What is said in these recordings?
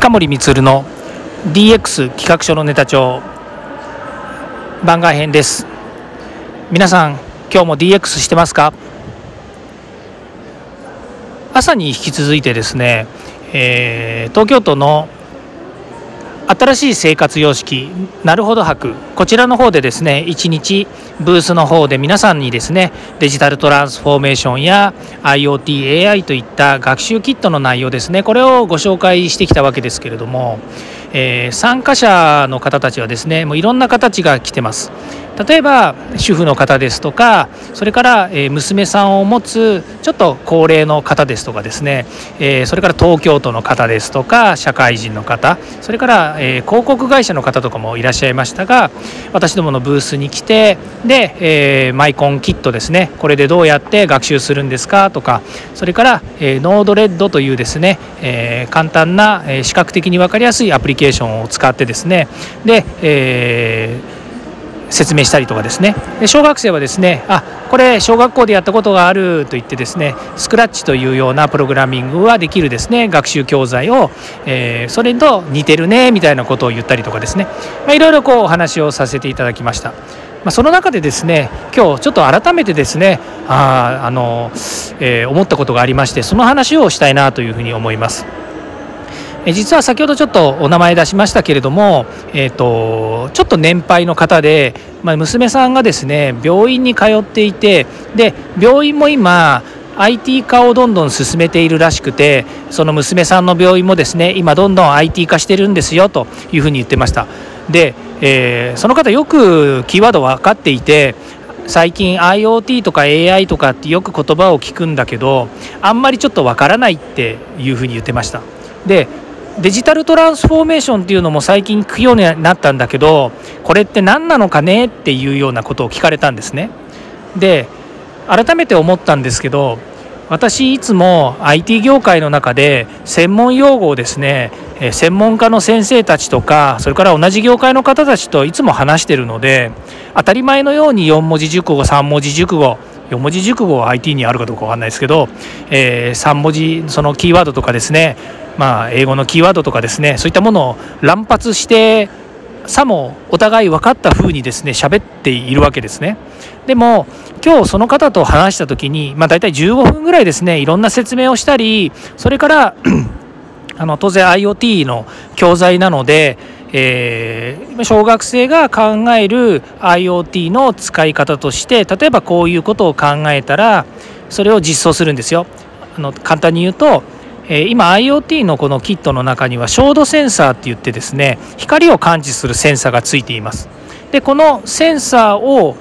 近森光の DX 企画書のネタ帳番外編です。皆さん今日も DX してますか？朝に引き続いてですね、えー、東京都の新しい生活様式なるほど博こちらの方でですね1日ブースの方で皆さんにですねデジタルトランスフォーメーションや IoTAI といった学習キットの内容ですねこれをご紹介してきたわけですけれども、えー、参加者の方たちはですねもういろんな形が来てます。例えば主婦の方ですとかそれから娘さんを持つちょっと高齢の方ですとかですねそれから東京都の方ですとか社会人の方それから広告会社の方とかもいらっしゃいましたが私どものブースに来てでマイコンキットですねこれでどうやって学習するんですかとかそれからノードレッドというですね簡単な視覚的に分かりやすいアプリケーションを使ってですねで、えー説明したりとかですねで小学生はですねあこれ小学校でやったことがあると言ってですねスクラッチというようなプログラミングはできるですね学習教材を、えー、それと似てるねみたいなことを言ったりとかですね、まあ、いろいろこうお話をさせていただきました。まあ、その中でですね今日ちょっと改めてですねああの、えー、思ったことがありましてその話をしたいなというふうに思います。実は先ほどちょっとお名前出しましたけれども、えーと、ちょっと年配の方で、まあ、娘さんがですね病院に通っていてで病院も今 IT 化をどんどん進めているらしくてその娘さんの病院もですね今どんどん IT 化してるんですよというふうに言ってました。で、えー、その方よくキーワード分かっていて最近 IoT とか AI とかってよく言葉を聞くんだけどあんまりちょっとわからないっていうふうに言ってました。でデジタルトランスフォーメーションっていうのも最近聞くようになったんだけどこれって何なのかね？っていうようなことを聞かれたんですね。で改めて思ったんですけど私いつも IT 業界の中で専門用語をですね専門家の先生たちとかそれから同じ業界の方たちといつも話してるので当たり前のように4文字熟語3文字熟語4文字熟語は IT にあるかどうか分かんないですけど、えー、3文字そのキーワードとかですねまあ、英語のキーワードとかですねそういったものを乱発してさもお互い分かった風にですね喋っているわけですね。でも今日その方と話した時に、まあ、大体15分ぐらいですねいろんな説明をしたりそれからあの当然 IoT の教材なので、えー、小学生が考える IoT の使い方として例えばこういうことを考えたらそれを実装するんですよ。あの簡単に言うとえ今 IoT のこのキットの中には照度センサーって言ってですね光を感知するセンサーがついていますでこのセンサーを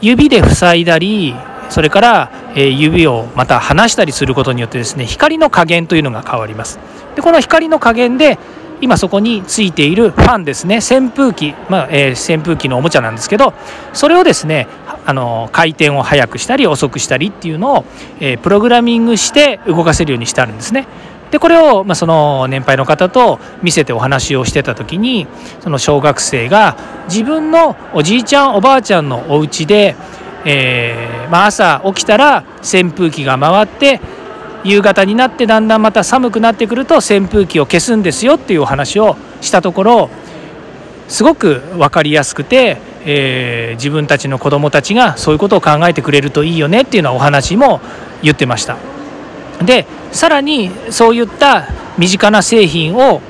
指で塞いだりそれから、え指をまた離したりすることによってですね光の加減というのが変わりますでこの光の加減で今そこについているファンですね扇風機、まあえー、扇風機のおもちゃなんですけどそれをですねあの回転を速くしたり遅くしたりっていうのを、えー、プログラミングして動かせるようにしてあるんですね。でこれを、まあ、その年配の方と見せてお話をしてた時にその小学生が自分のおじいちゃんおばあちゃんのお家で、えーまあ、朝起きたら扇風機が回って夕方になってだんだんまた寒くなってくると扇風機を消すんですよっていうお話をしたところすごく分かりやすくて、えー、自分たちの子どもたちがそういうことを考えてくれるといいよねっていうようなお話も言ってました。でさらにそういった身近な製品を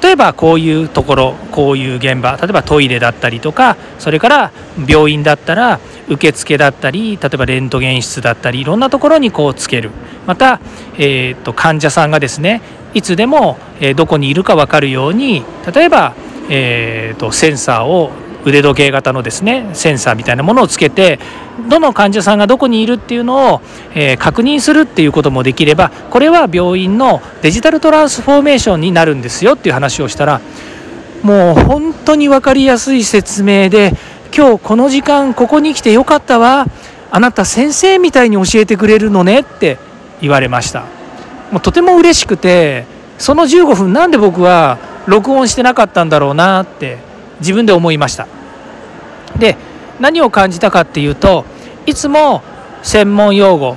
例えばこういうところこういう現場例えばトイレだったりとかそれから病院だったら受付だったり例えばレントゲン室だったりいろんなところにこうつける。また、えーと、患者さんがですねいつでも、えどこにいるか分かるように例えば、えーとセンサーを腕時計型のですねセンサーみたいなものをつけてどの患者さんがどこにいるっていうのを、えー、確認するっていうこともできればこれは病院のデジタルトランスフォーメーションになるんですよっていう話をしたらもう本当に分かりやすい説明で今日この時間ここに来てよかったわ。あなた先生みたいに教えてくれるのねって言われました。もうとても嬉しくてその15分なんで僕は録音してなかったんだろうなって自分で思いました。で何を感じたかっていうといつも専門用語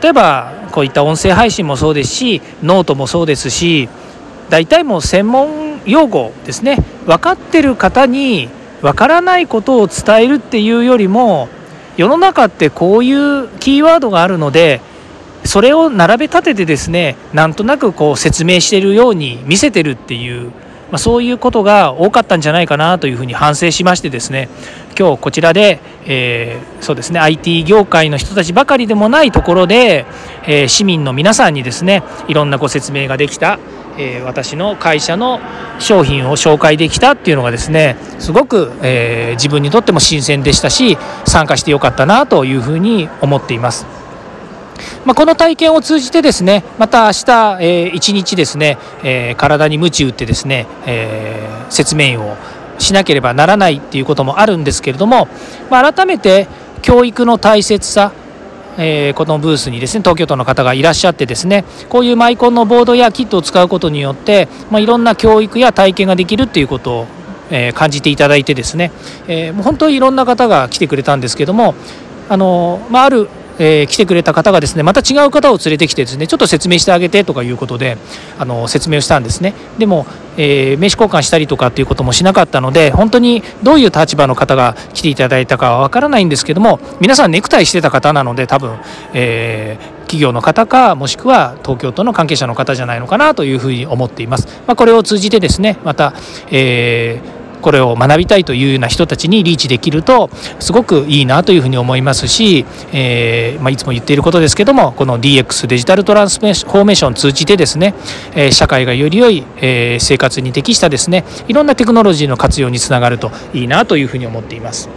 例えばこういった音声配信もそうですしノートもそうですし大体もう専門用語ですね。分かってる方に分からないことを伝えるっていうよりも世の中ってこういうキーワードがあるのでそれを並べ立ててですねなんとなくこう説明しているように見せてるっていう、まあ、そういうことが多かったんじゃないかなというふうに反省しましてですね今日こちらで、えー、そうですね IT 業界の人たちばかりでもないところで、えー、市民の皆さんにですねいろんなご説明ができた、えー、私の会社の商品を紹介できたっていうのがですねすごく、え自分にとっても新鮮でしたし参加してよかったなというふうに思っています。まあ、この体験を通じてですねまた明日、えー、一日ですね、えー、体に鞭打ってですね、えー、説明をしなければならないっていうこともあるんですけれども、まあ、改めて教育の大切さえー、このブースにですね東京都の方がいらっしゃってですねこういうマイコンのボードやキットを使うことによって、まあ、いろんな教育や体験ができるっていうことを、えー、感じていただいてですね、えー、もう本当にいろんな方が来てくれたんですけどもあの、まあ、あるえー、来てくれた方がですねまた違う方を連れてきてですねちょっと説明してあげてとかいうことであの説明をしたんですねでも、えー、名刺交換したりとかっていうこともしなかったので本当にどういう立場の方が来ていただいたかはわからないんですけども皆さんネクタイしてた方なので多分、えー、企業の方かもしくは東京都の関係者の方じゃないのかなというふうに思っています。まあ、これを通じてですねまた、えーこれを学びたいというような人たちにリーチできるとすごくいいなというふうに思いますし、えー、まあ、いつも言っていることですけどもこの DX デジタルトランスフォーメーションを通じてですね、え社会がより良い、え生活に適したですねいろんなテクノロジーの活用につながるといいなというふうに思っています。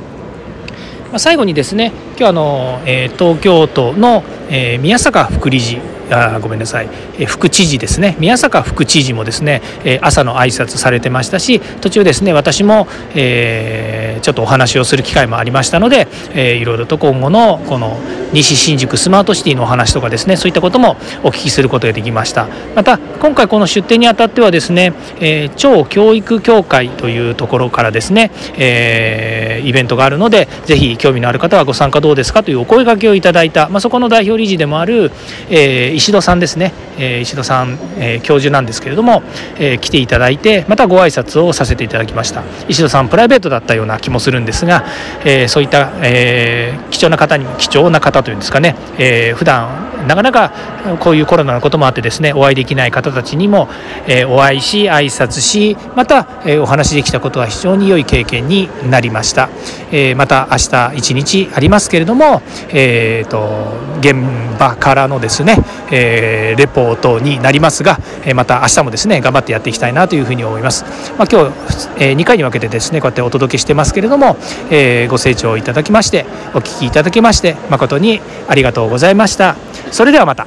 ま最後にですね今日あの、え東京都の、え宮坂副理事あごめんなさい、え副知事ですね。宮坂副知事もですね、え朝の挨拶されてましたし途中ですね私も、えー、ちょっとお話をする機会もありましたので、えー、いろいろと今後のこの西新宿スマートシティのお話とかですねそういったこともお聞きすることができました。また今回この出展にあたってはですね、えー、超教育協会というところからですね、えー、イベントがあるのでぜひ興味のある方はご参加どうですかというお声掛けをいただいた、まあ、そこの代表理事でもある、えー、石戸さんですね、えー、石戸さん、えー、教授なんですけれども、えー、来ていただいてまたご挨拶をさせていただきました。石戸さんプライベートだったような気もするんですが、えー、そういった、えー、貴重な方に貴重な方というんですかね、えー、普段なかなかこういうコロナのこともあってですねお会いできない方たちにも、え、お会いし挨拶しまた、え、お話できたことは非常に良い経験になりました、え、また明日一日ありますけれども、えーと、現場からのですね、え、レポートになりますが、えまた明日もですね頑張ってやっていきたいなというふうに思います、まあ、今日、え2回に分けてですねこうやってお届けしてますけれども、えご清聴いただきましてお聞きいただきまして誠にありがとうございました。それではまた。